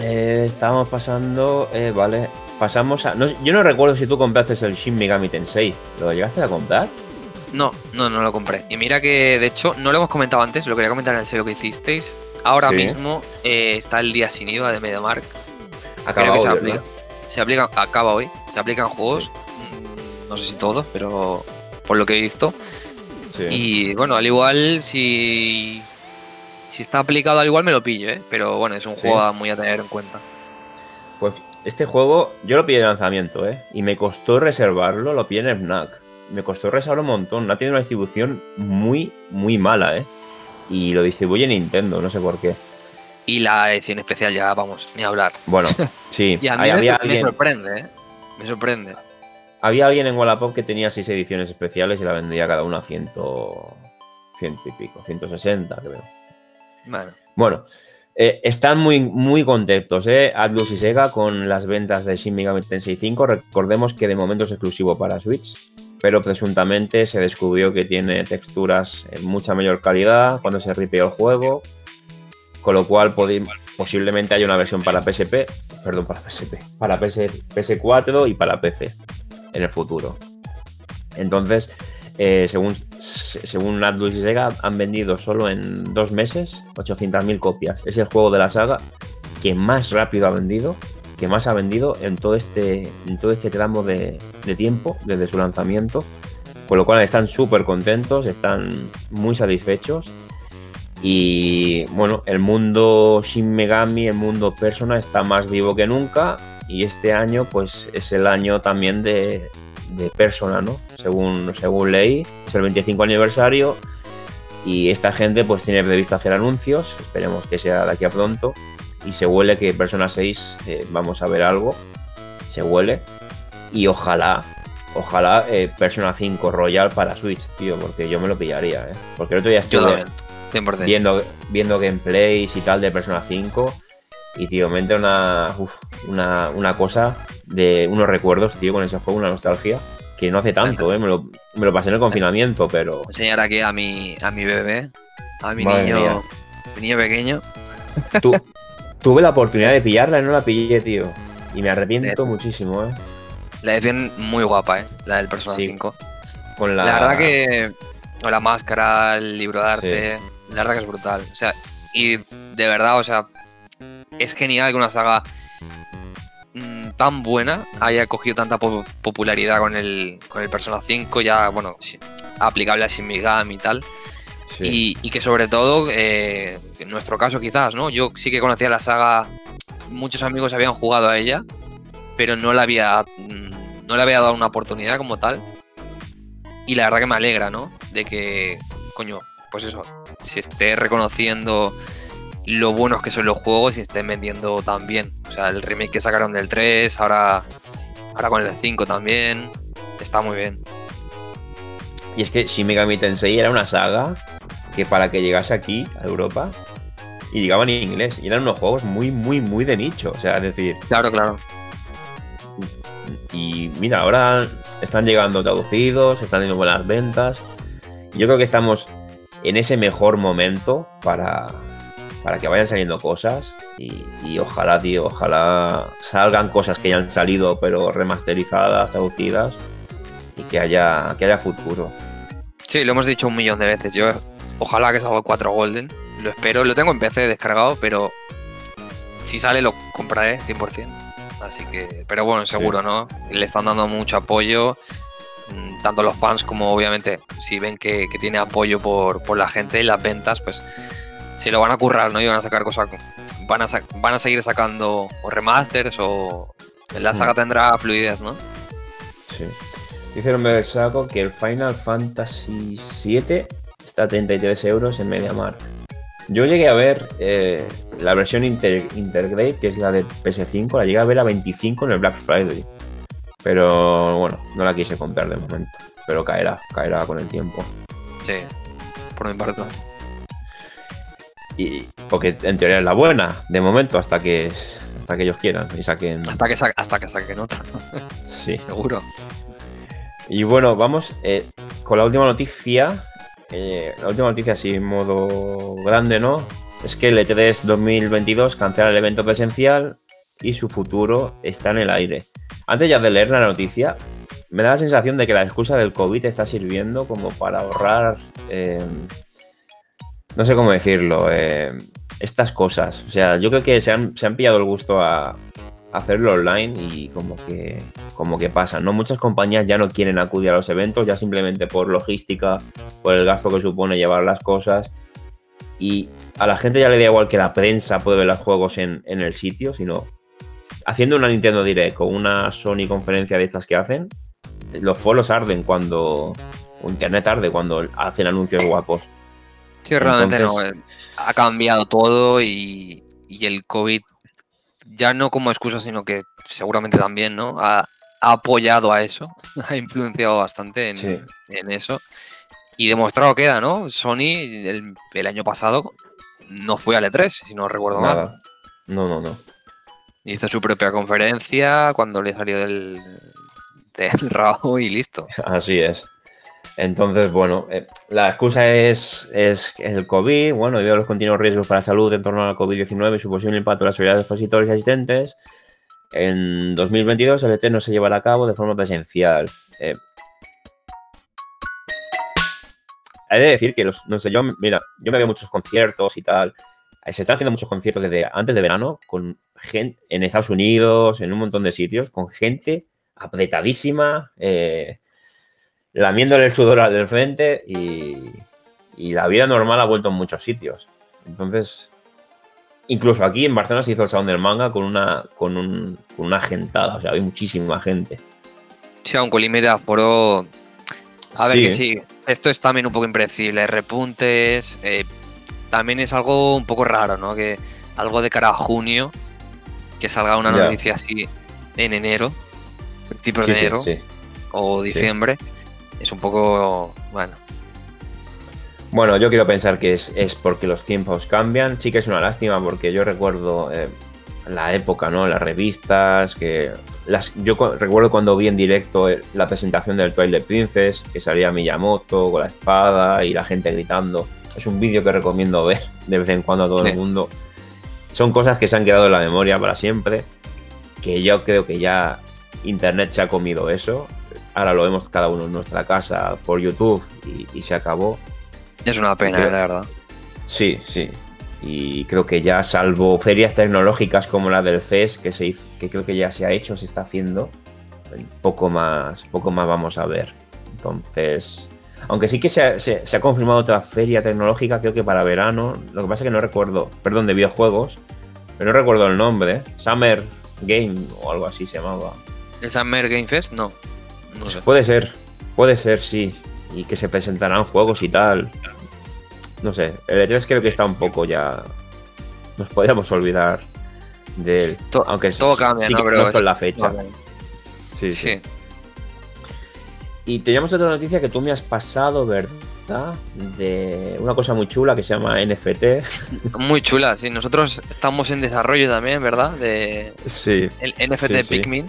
Eh, estábamos pasando. eh, vale. Pasamos a. no- yo no recuerdo si tú compraste el Shin Megami Tensei. ¿Lo llegaste a comprar? No, no, no lo compré. Y mira que, de hecho, no lo hemos comentado antes, lo quería comentar en el sello que hicisteis. Ahora Sí. mismo eh, está el día sin IVA de MediaMark. Creo Acabado, que se se aplica, acaba hoy, se aplican juegos, mm, no sé si todos, pero por lo que he visto. Sí. Y bueno, al igual, si, si está aplicado, al igual me lo pillo, ¿eh? Pero bueno, es un Sí. juego muy a tener en cuenta. Pues este juego yo lo pillé de lanzamiento, ¿eh? Y me costó reservarlo, lo pillé en Fnac. Me costó reservarlo un montón. Ha tenido una distribución muy, muy mala, ¿eh? Y lo distribuye Nintendo, no sé por qué. Y la edición especial ya, vamos, ni hablar. Bueno, *laughs* sí. Y a mí me, había, me alguien, sorprende, ¿eh? Me sorprende. había alguien en Wallapop que tenía seis ediciones especiales y la vendía cada una a ciento, ciento y pico, 160 creo. Bueno, Bueno, eh, están muy, muy contentos, ¿eh? Atlus y Sega con las ventas de Shin Megami Tensei 5. Recordemos que de momento es exclusivo para Switch, pero presuntamente se descubrió que tiene texturas en mucha mayor calidad cuando se ripeó el juego, con lo cual posiblemente haya una versión para PSP, perdón, para PSP, para PS, PS4 y para PC en el futuro. Entonces, eh, según, se- según Atlus y Sega, han vendido solo en dos meses 800.000 copias. Es el juego de la saga que más rápido ha vendido, que más ha vendido en todo este, en todo este tramo de, de tiempo desde su lanzamiento. Con lo cual están súper contentos, están muy satisfechos. Y bueno, el mundo Shin Megami, el mundo Persona está más vivo que nunca. Y este año, pues es el año también de, de Persona, ¿no? Según, según ley, es el 25 aniversario. Y esta gente, pues tiene previsto hacer anuncios. Esperemos que sea de aquí a pronto. Y se huele que Persona 6 eh, vamos a ver algo. Se huele. Y ojalá, ojalá eh, Persona 5 Royal para Switch, tío, porque yo me lo pillaría, ¿eh? Porque el otro día estuve 100%. viendo, viendo gameplays y tal de Persona 5 y tío, me entra una, uf, una, una cosa de unos recuerdos, tío, con ese juego, una nostalgia que no hace tanto, ¿eh? me, lo, me lo pasé en el confinamiento, pero enseñar aquí a mi, a mi bebé, a mi Madre niño, mía. mi niño pequeño. tu- tuve la oportunidad de pillarla y no la pillé, tío. Y me arrepiento muchísimo, ¿eh? La edición muy guapa, ¿eh? La del Persona Sí. 5. Con la, La... verdad que con la máscara, el libro de arte, la verdad que es brutal. O sea, y de verdad, o sea, es genial que una saga mm, tan buena haya cogido tanta po- popularidad con el, con el Persona 5, ya, bueno, aplicable a Shin Megami y tal. Sí. Y, y que sobre todo, eh, en nuestro caso quizás, ¿no? Yo sí que conocía la saga, muchos amigos habían jugado a ella, pero no le había, mm, no le había dado una oportunidad como tal. Y la verdad que me alegra, ¿no? De que, coño, pues eso, se esté reconociendo lo buenos que son los juegos y estén vendiendo tan bien. O sea, el remake que sacaron del 3, ahora, ahora con el 5 también, está muy bien. Y es que Shin Megami Tensei era una saga que para que llegase aquí, a Europa, y llegaban en inglés, y eran unos juegos muy, muy, muy de nicho. O sea, es decir, Claro, claro. y mira, ahora están llegando traducidos, están teniendo buenas ventas. Yo creo que estamos en ese mejor momento para, para que vayan saliendo cosas. Y, y ojalá, tío, ojalá salgan cosas que ya han salido, pero remasterizadas, traducidas. Y que haya, que haya futuro. Sí, lo hemos dicho un millón de veces. Yo ojalá que salga el 4 Golden. Lo espero. Lo tengo en PC descargado, pero si sale lo compraré 100%. Así que, pero bueno, seguro, ¿no? Le están dando mucho apoyo. Mm, Tanto los fans como obviamente si ven que, que tiene apoyo por, por la gente y las ventas, pues se lo van a currar, ¿no? Y van a sacar cosas. Van a, sa- van a seguir sacando o remasters o la saga Mm. tendrá fluidez, ¿no? Sí. Dice el saco que el Final Fantasy VII está a 33 euros en MediaMarkt. Yo llegué a ver eh, la versión Inter Intergrade, que es la de PS5, la llegué a ver a 25 en el Black Friday. Pero bueno, no la quise comprar de momento. Pero caerá, caerá con el tiempo. Sí, por mi parte. Y, porque en teoría es la buena, de momento, hasta que, hasta que ellos quieran y saquen. Hasta que, sa- hasta que saquen otra, Sí. *laughs* seguro. Y bueno, vamos eh, con la última noticia. Eh, la última noticia, así en modo grande, ¿no? Es que el E E3 2022 cancela el evento presencial y su futuro está en el aire. Antes ya de leer la noticia, me da la sensación de que la excusa del COVID está sirviendo como para ahorrar. eh, no sé cómo decirlo. eh, estas cosas. O sea, yo creo que se han, se han pillado el gusto a, hacerlo online y como que como que pasa, ¿no? Muchas compañías ya no quieren acudir a los eventos, ya simplemente por logística, por el gasto que supone llevar las cosas. Y a la gente ya le da igual que la prensa puede ver los juegos en, en el sitio, sino haciendo una Nintendo Direct o una Sony conferencia de estas que hacen, los foros arden cuando. o Internet arde cuando hacen anuncios guapos. Sí, realmente Entonces- no. eh, Ha cambiado todo y, y el COVID, ya no como excusa, sino que seguramente también, ¿no? Ha, ha apoyado a eso, *laughs* ha influenciado bastante en, Sí. en eso. Y demostrado queda, ¿no? Sony el, el año pasado no fue al E3, si no recuerdo mal. Nada. No, no, no. Hizo su propia conferencia cuando le salió del, del *laughs* rabo y listo. Así es. Entonces, bueno, eh, la excusa es, es el COVID, bueno, debido a los continuos riesgos para la salud en torno a la COVID-19 y su posible impacto en la seguridad de expositores y asistentes. En 2022 el E3 no se llevará a cabo de forma presencial. Eh, Hay de decir que, los, no sé, yo, mira, yo me veo muchos conciertos y tal. Eh, Se están haciendo muchos conciertos desde antes de verano con gente en Estados Unidos, en un montón de sitios, con gente apretadísima, eh, lamiéndole el sudor al del frente y, y la vida normal ha vuelto en muchos sitios. Entonces, incluso aquí en Barcelona se hizo el Salón del Manga con una, con un- con una gentada, o sea, había muchísima gente. Sí, aunque el límite de aforo. A ver, Sí. que sí, esto es también un poco impredecible. Repuntes. eh, también es algo un poco raro, ¿no? Que algo de cara a junio, que salga una noticia así en enero, principios Sí, de sí, enero sí. o diciembre, es un poco. Bueno, Bueno, yo quiero pensar que es, es porque los tiempos cambian. Sí que es una lástima porque yo recuerdo eh, la época, ¿no? Las revistas, que las, yo cu- recuerdo cuando vi en directo eh, la presentación del Twilight Princess, que salía Miyamoto con la espada y la gente gritando. Es un vídeo que recomiendo ver de vez en cuando a todo el mundo. Son cosas que se han quedado en la memoria para siempre, que yo creo que ya Internet se ha comido eso. Ahora lo vemos cada uno en nuestra casa por YouTube y- y se acabó. es una pena, Creo- la verdad. Sí, sí. Y creo que ya, salvo ferias tecnológicas como la del CES, que, se, que creo que ya se ha hecho, se está haciendo, poco más, poco más vamos a ver. Entonces, Aunque sí que se ha, se- se ha confirmado otra feria tecnológica, creo que para verano. Lo que pasa es que no recuerdo, perdón, de videojuegos, pero no recuerdo el nombre. Summer Game o algo así se llamaba. ¿El Summer Game Fest? No. No sé. Puede ser, puede ser, sí. Y que se presentarán juegos y tal. No sé, el E3 creo que está un poco ya. Nos podríamos olvidar de él. To- Aunque todo sí- cambia, sí ¿no? Pero es- la fecha. Sí, sí. Sí. Y teníamos otra noticia que tú me has pasado, ¿verdad? De una cosa muy chula que se llama NFT. *laughs* Muy chula, sí. Nosotros estamos en desarrollo también, ¿verdad? De Sí, el NFT Sí. Pikmin.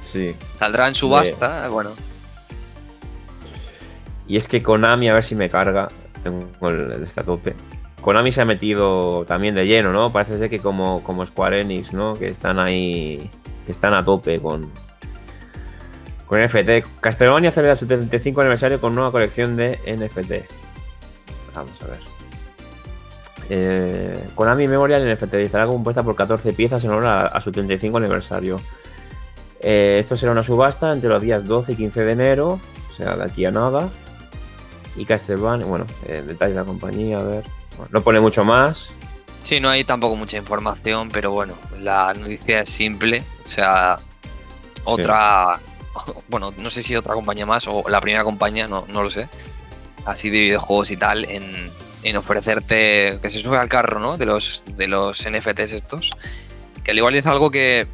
sí. Saldrá en subasta, bueno. Y es que Konami, a ver si me carga, tengo el, el está a tope. Konami se ha metido también de lleno, ¿no? Parece ser que como, como Square Enix, ¿no? Que están ahí, que están a tope con, con NFT. Castlevania celebra su 75 aniversario con nueva colección de NFT. Vamos a ver. Eh, Konami Memorial NFT estará compuesta por 14 piezas en honor a, a su 35 aniversario. Eh, esto será una subasta entre los días 12 y 15 de enero, o sea, de aquí a nada. Y Castlevania, bueno, eh, detalles de la compañía, a ver. Bueno, no pone mucho más. Sí, no hay tampoco mucha información, pero bueno, la noticia es simple. O sea, otra. *laughs* Bueno, no sé si otra compañía más o la primera compañía, no, no lo sé. Así de videojuegos y tal, en, en ofrecerte. que se sube al carro, ¿no? De los, de los NFTs estos. Que al igual es algo que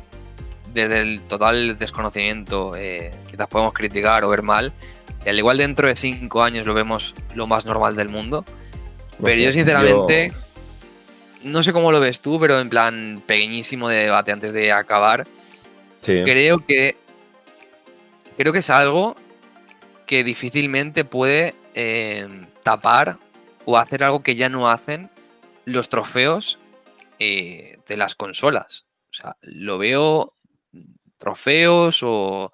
desde el total desconocimiento eh, quizás podemos criticar o ver mal. Y al igual dentro de cinco años lo vemos lo más normal del mundo. Pero yo sinceramente, no sé cómo lo ves tú, pero en plan pequeñísimo de debate antes de acabar, Sí, creo que creo que es algo que difícilmente puede eh, tapar o hacer algo que ya no hacen los trofeos eh, de las consolas. O sea, lo veo trofeos o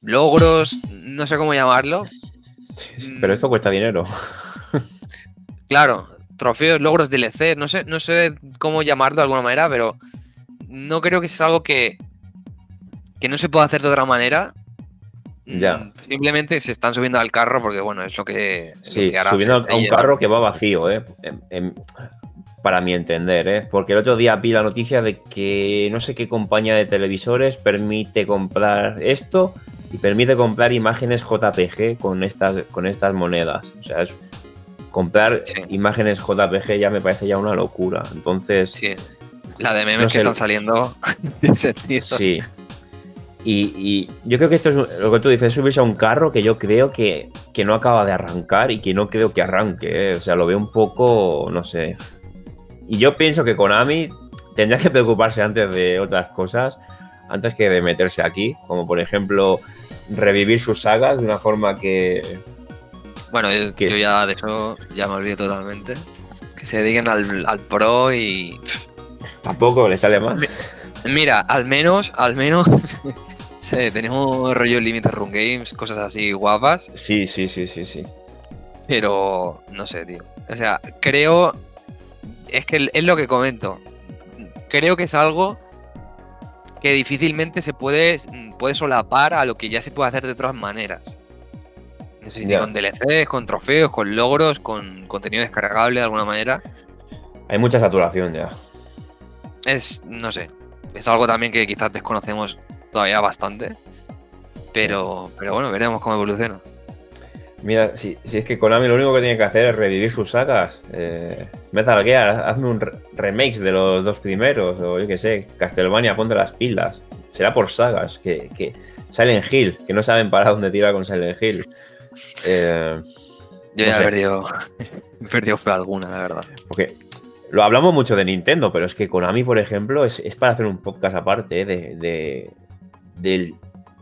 logros, no sé cómo llamarlo. pero esto cuesta dinero. Claro, trofeos, logros DLC, no sé, no sé cómo llamarlo de alguna manera, pero no creo que sea algo que, que no se pueda hacer de otra manera. Ya. Mm, Simplemente se están subiendo al carro porque, bueno, es lo que, es lo Sí, que hará subiendo a un carro que va vacío, ¿eh? En- en- para mi entender, ¿eh? Porque el otro día vi la noticia de que no sé qué compañía de televisores permite comprar esto y permite comprar imágenes JPG con estas, con estas monedas. O sea, es comprar Sí. imágenes JPG ya me parece ya una locura. Entonces, Sí, la de memes No que sé, están saliendo. *laughs* Sí. Y, y yo creo que esto es lo que tú dices, subirse a un carro que yo creo que, que no acaba de arrancar y que no creo que arranque. ¿eh? O sea, lo veo un poco, no sé. Y yo pienso que Konami tendría que preocuparse antes de otras cosas, antes que de meterse aquí, como por ejemplo revivir sus sagas de una forma que... Bueno, yo, yo ya de eso ya me olvidé totalmente. Que se dediquen al, al pro y Tampoco le sale mal. Mira, al menos, al menos, *laughs* sí, tenemos rollo Limited Run Games, cosas así guapas, Sí, sí, sí, sí, sí. pero no sé, tío. O sea, creo, es que es lo que comento. Creo que es algo que difícilmente se puede, puede solapar a lo que ya se puede hacer de otras maneras. No sé con DLCs, con trofeos, con logros, con contenido descargable de alguna manera. Hay mucha saturación ya. Es, no sé, es algo también que quizás desconocemos todavía bastante. Pero, pero bueno, veremos cómo evoluciona. Mira, si, si es que Konami lo único que tiene que hacer es revivir sus sagas. Eh, Metal Gear, hazme un re- remakes de los dos primeros, o yo qué sé, Castlevania, ponte las pilas. Será por sagas, que, que Silent Hill, que no saben para dónde tirar con Silent Hill. Eh, Yo No ya sé. he perdido, *laughs* he perdido fe alguna, la verdad. porque lo hablamos mucho de Nintendo, pero es que Konami, por ejemplo, es, es para hacer un podcast aparte eh, de, de- del,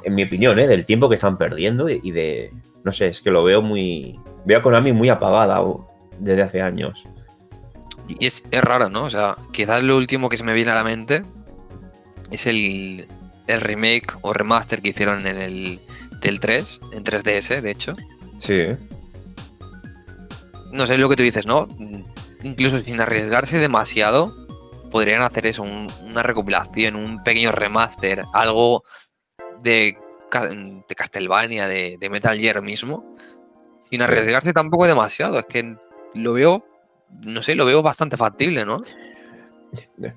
en mi opinión, eh, del tiempo que están perdiendo y de, no sé, es que lo veo muy, veo a Konami muy apagada desde hace años. Y es, es raro, ¿no? O sea, quizás lo último que se me viene a la mente es el, el remake o remaster que hicieron en el del 3, en 3DS, de hecho. Sí. no sé lo que tú dices, ¿no? Incluso sin arriesgarse demasiado, podrían hacer eso, un- una recopilación, un pequeño remaster, algo de, Ca- de Castlevania, de, de Metal Gear mismo, Sin arriesgarse tampoco demasiado. Es que lo veo, no sé, lo veo bastante factible, ¿no?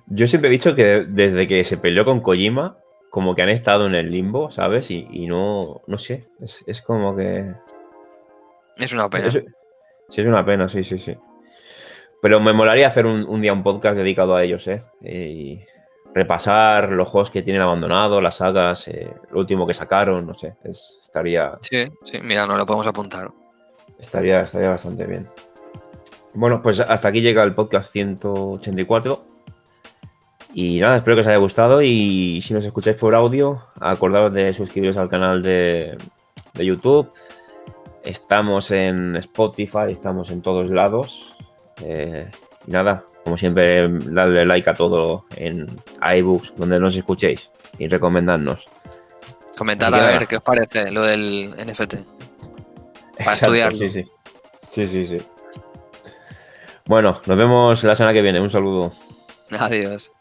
Yo siempre he dicho que desde que se peleó con Kojima, como que han estado en el limbo, ¿sabes? Y, y no, no sé, es, es como que... Es una pena. Es- sí, es una pena, sí, sí, sí. Pero me molaría hacer un, un día un podcast dedicado a ellos, ¿eh? Y repasar los juegos que tienen abandonado, las sagas, eh, lo último que sacaron, no sé, es- estaría, Sí, sí, mira, no lo podemos apuntar. estaría, estaría bastante bien. Bueno, pues hasta aquí llega el podcast 184. Y nada, espero que os haya gustado y si nos escucháis por audio, acordaos de suscribiros al canal de, de YouTube. Estamos en Spotify, estamos en todos lados. Eh, y nada, como siempre, dadle like a todo en iBooks, donde nos escuchéis y recomendadnos. Comentad a ver qué os parece lo del NFT. Para Exacto, estudiarlo. Sí, sí. Sí, sí, sí. Bueno, nos vemos la semana que viene. Un saludo. Adiós.